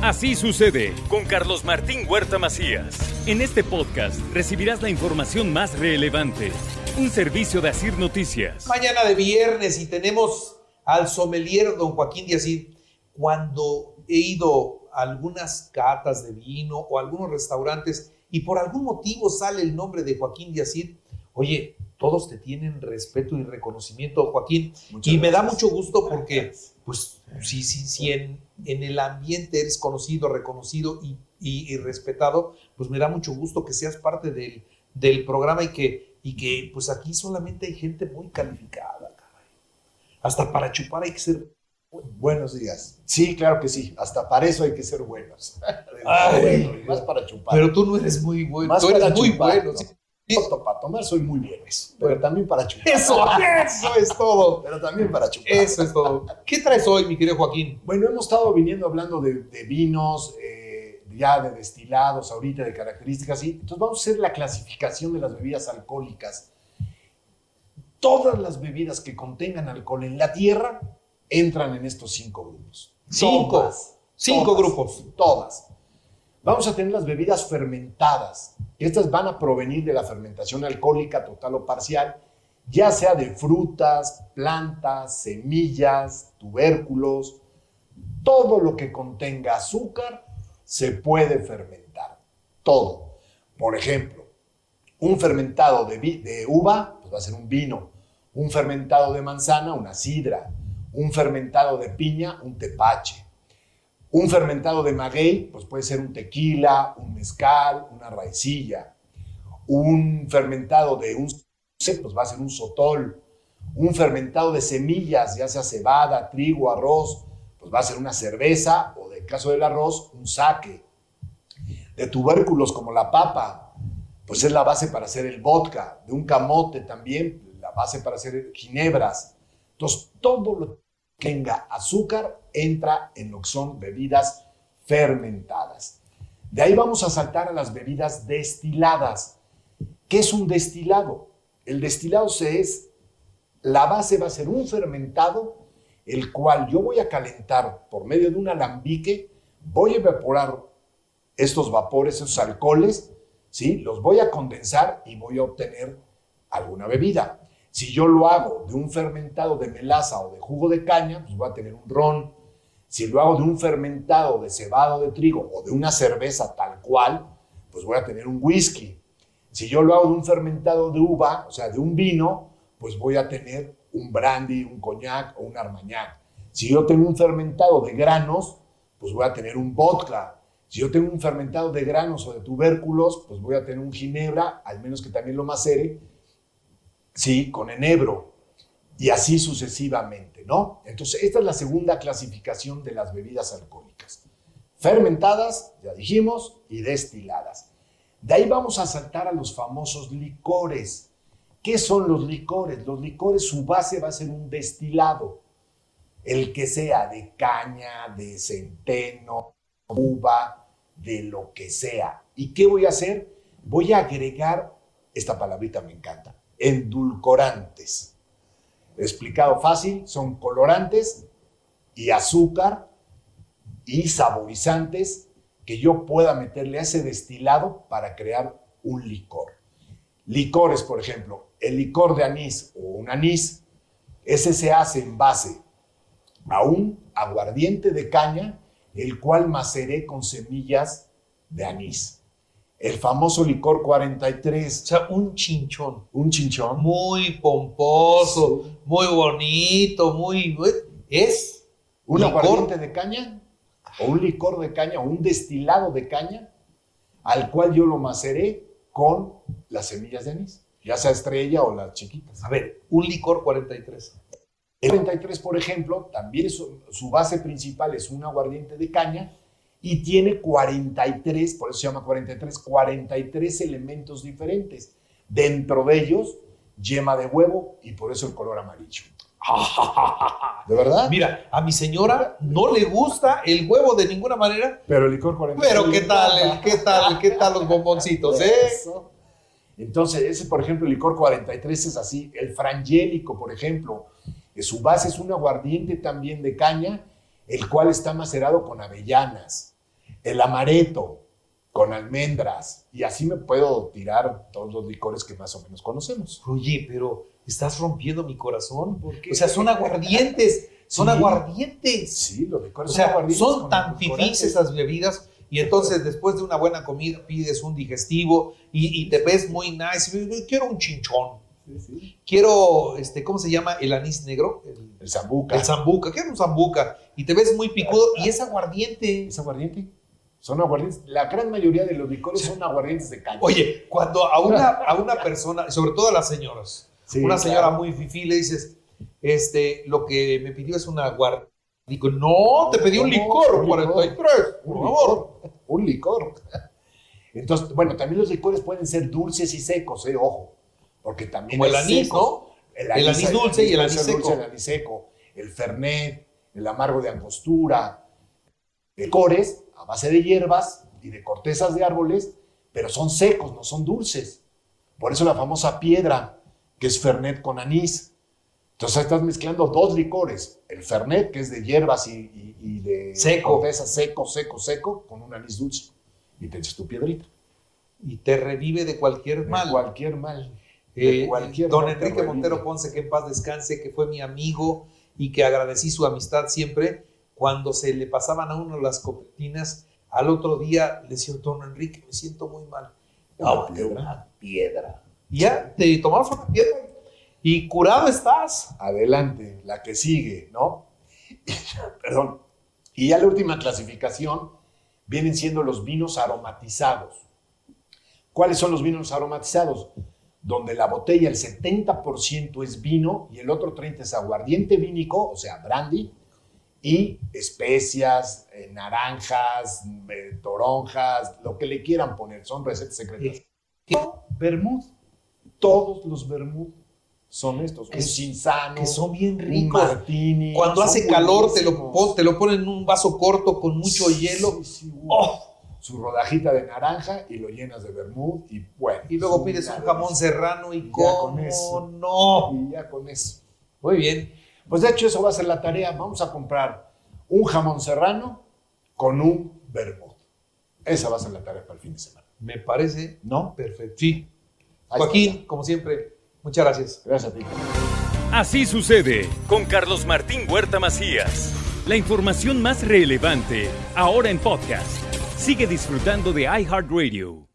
Así sucede con Carlos Martín Huerta Macías. En este podcast recibirás la información más relevante. Un servicio de Asir Noticias. Mañana de viernes y tenemos al sommelier don Joaquín Díaz. Cuando he ido a algunas catas de vino o a algunos restaurantes y por algún motivo sale el nombre de Joaquín Díaz, oye, todos te tienen respeto y reconocimiento, Joaquín. y me da mucho gusto porque, pues, si, si, si en, en, el ambiente eres conocido, reconocido y, y, respetado, pues me da mucho gusto que seas parte del, del programa y que, y que, pues aquí solamente hay gente muy calificada, caray. Hasta para chupar hay que ser Buenos días. Sí, claro que sí. Hasta para eso hay que ser buenos. más para chupar. Pero tú no eres muy bueno. tú eres muy bueno. Para tomar soy muy bien, pero también para chupar. Eso, eso es todo. Pero también para chupar. Eso es todo. ¿Qué traes hoy, mi querido Joaquín? Bueno, hemos estado viniendo hablando de, vinos, eh, ya de destilados, ahorita de características, y entonces vamos a hacer la clasificación de las bebidas alcohólicas. Todas las bebidas que contengan alcohol en la tierra entran en estos cinco grupos. Cinco. cinco grupos. Todas. Vamos a tener las bebidas fermentadas. Estas van a provenir de la fermentación alcohólica total o parcial, ya sea de frutas, plantas, semillas, tubérculos. Todo lo que contenga azúcar se puede fermentar. Todo. Por ejemplo, un fermentado de, uva pues va a ser un vino. Un fermentado de manzana, una sidra un fermentado de piña, un tepache. Un fermentado de maguey, pues puede ser un tequila, un mezcal, una raicilla. Un fermentado de un pues va a ser un sotol. Un fermentado de semillas, ya sea cebada, trigo, arroz, pues va a ser una cerveza o, en caso del arroz, un saque. De tubérculos como la papa, pues es la base para hacer el vodka. De un camote también, la base para hacer ginebras. Entonces, todo lo que tenga azúcar entra en lo que son bebidas fermentadas. De ahí vamos a saltar a las bebidas destiladas. ¿Qué es un destilado? El destilado se es, la base va a ser un fermentado, el cual yo voy a calentar por medio de un alambique, voy a evaporar estos vapores, esos alcoholes, ¿sí? los voy a condensar y voy a obtener alguna bebida. Si yo lo hago de un fermentado de melaza o de jugo de caña, pues voy a tener un ron. Si lo hago de un fermentado de cebado de trigo o de una cerveza tal cual, pues voy a tener un whisky. Si yo lo hago de un fermentado de uva, o sea, de un vino, pues voy a tener un brandy, un coñac o un armagnac. Si yo tengo un fermentado de granos, pues voy a tener un vodka. Si yo tengo un fermentado de granos o de tubérculos, pues voy a tener un ginebra, al menos que también lo macere, ¿sí? Con enebro y así sucesivamente, ¿no? Entonces, esta es la segunda clasificación de las bebidas alcohólicas. Fermentadas, ya dijimos, y destiladas. De ahí vamos a saltar a los famosos licores. ¿Qué son los licores? Los licores, su base va a ser un destilado, el que sea de caña, de centeno, uva, de lo que sea. ¿Y qué voy a hacer? Voy a agregar, esta palabrita me encanta, endulcorantes. Explicado fácil, son colorantes y azúcar y saborizantes que yo pueda meterle a ese destilado para crear un licor. Licores, por ejemplo, el licor de anís o un anís, ese se hace en base a un aguardiente de caña, el cual maceré con semillas de anís el famoso licor 43. O sea, un chinchón. Un chinchón. Muy pomposo, muy bonito, muy... Es un aguardiente de caña o un licor de caña o un destilado de caña al cual yo lo maceré con las semillas de anís, ya sea estrella o las chiquitas. A ver, un licor 43. El 43, por ejemplo, también su base principal es un aguardiente de caña y tiene 43, por eso se llama 43, 43 elementos diferentes. Dentro de ellos, yema de huevo y por eso el color amarillo. ¿De verdad? Mira, a mi señora no le gusta el huevo de ninguna manera. Pero el licor 43. Pero qué tal, qué tal, qué tal los bomboncitos, ¿eh? Entonces, ese, por ejemplo, el licor 43 es así. El frangélico, por ejemplo, que su base es un aguardiente también de caña el cual está macerado con avellanas. el amaretto con almendras. Y así me puedo tirar todos los licores que más o menos conocemos. Oye, pero estás rompiendo mi corazón. ¿Por qué? O sea, son aguardientes. Son Sí. aguardientes. Sí, los licores O sea, aguardientes son tan fifís esas bebidas. Y entonces, después de una buena comida, pides un digestivo y, y te ves muy nice. Quiero un chinchón. Sí, sí. Quiero, este, ¿cómo se llama? El anís negro. El, El zambuca. el zambuca. Quiero un zambuca. Y te ves muy picudo y es aguardiente. ¿Es aguardiente? Son aguardientes. La gran mayoría de los licores son aguardientes de caña. Oye, cuando a una, a una persona, sobre todo a las señoras, Sí, una señora claro. muy fifí le dices, este, lo que me pidió es una aguardiente. Digo, no, te pedí un licor, Un licor. 43, por Un favor. licor. Un licor. Entonces, bueno, también los licores pueden ser dulces y secos, eh, ojo. Porque también Como el anís. ¿no? El anís dulce y el anís seco. dulce, el anís seco. El fernet, el amargo de angostura. Licores a base de hierbas y de cortezas de árboles, pero son secos, no son dulces. Por eso la famosa piedra, que es fernet con anís. Entonces estás mezclando dos licores, el fernet, que es de hierbas y, y- y de Seco. corteza seco, seco, seco, con un anís dulce. Y te echas tu piedrita. Y te revive de cualquier De mal. cualquier mal. De Eh, cualquier don mal Enrique. Montero Ponce, que en paz descanse, que fue mi amigo y que agradecí su amistad siempre. Cuando se le pasaban a uno las copetinas, al otro día le decía, don Enrique, me siento muy mal. Una "Tómate piedra". una piedra. Y ya, te tomabas una piedra y curado estás. Adelante, la que sigue, ¿no? Perdón. Y ya la última clasificación vienen siendo los vinos aromatizados. ¿Cuáles son los vinos aromatizados? Donde la botella el 70% es vino y el otro 30% es aguardiente vínico, o sea, brandy, y especias, eh, naranjas, eh, toronjas, lo que le quieran poner, son recetas secretas. Vermouth, Todos los vermouth son estos, Que un cinzano, que son bien un ricos. martini. Cuando hace calor, te lo, te lo ponen en un vaso corto con mucho Sí, hielo. sí, sí, ¡Oh! Su rodajita de naranja y lo llenas de vermouth y bueno. Y luego es pides un jamón serrano y Y con eso. no. Y ya con eso. Muy bien. Pues de hecho eso va a ser la tarea. Vamos a comprar un jamón serrano con un vermouth. Esa va a ser la tarea para el fin de semana. Me parece ¿No? perfecto. Sí. Ahí Joaquín, como siempre, muchas gracias. Gracias a ti. Así sucede con Carlos Martín Huerta Macías. La información más relevante ahora en podcast. Sigue disfrutando de iHeartRadio.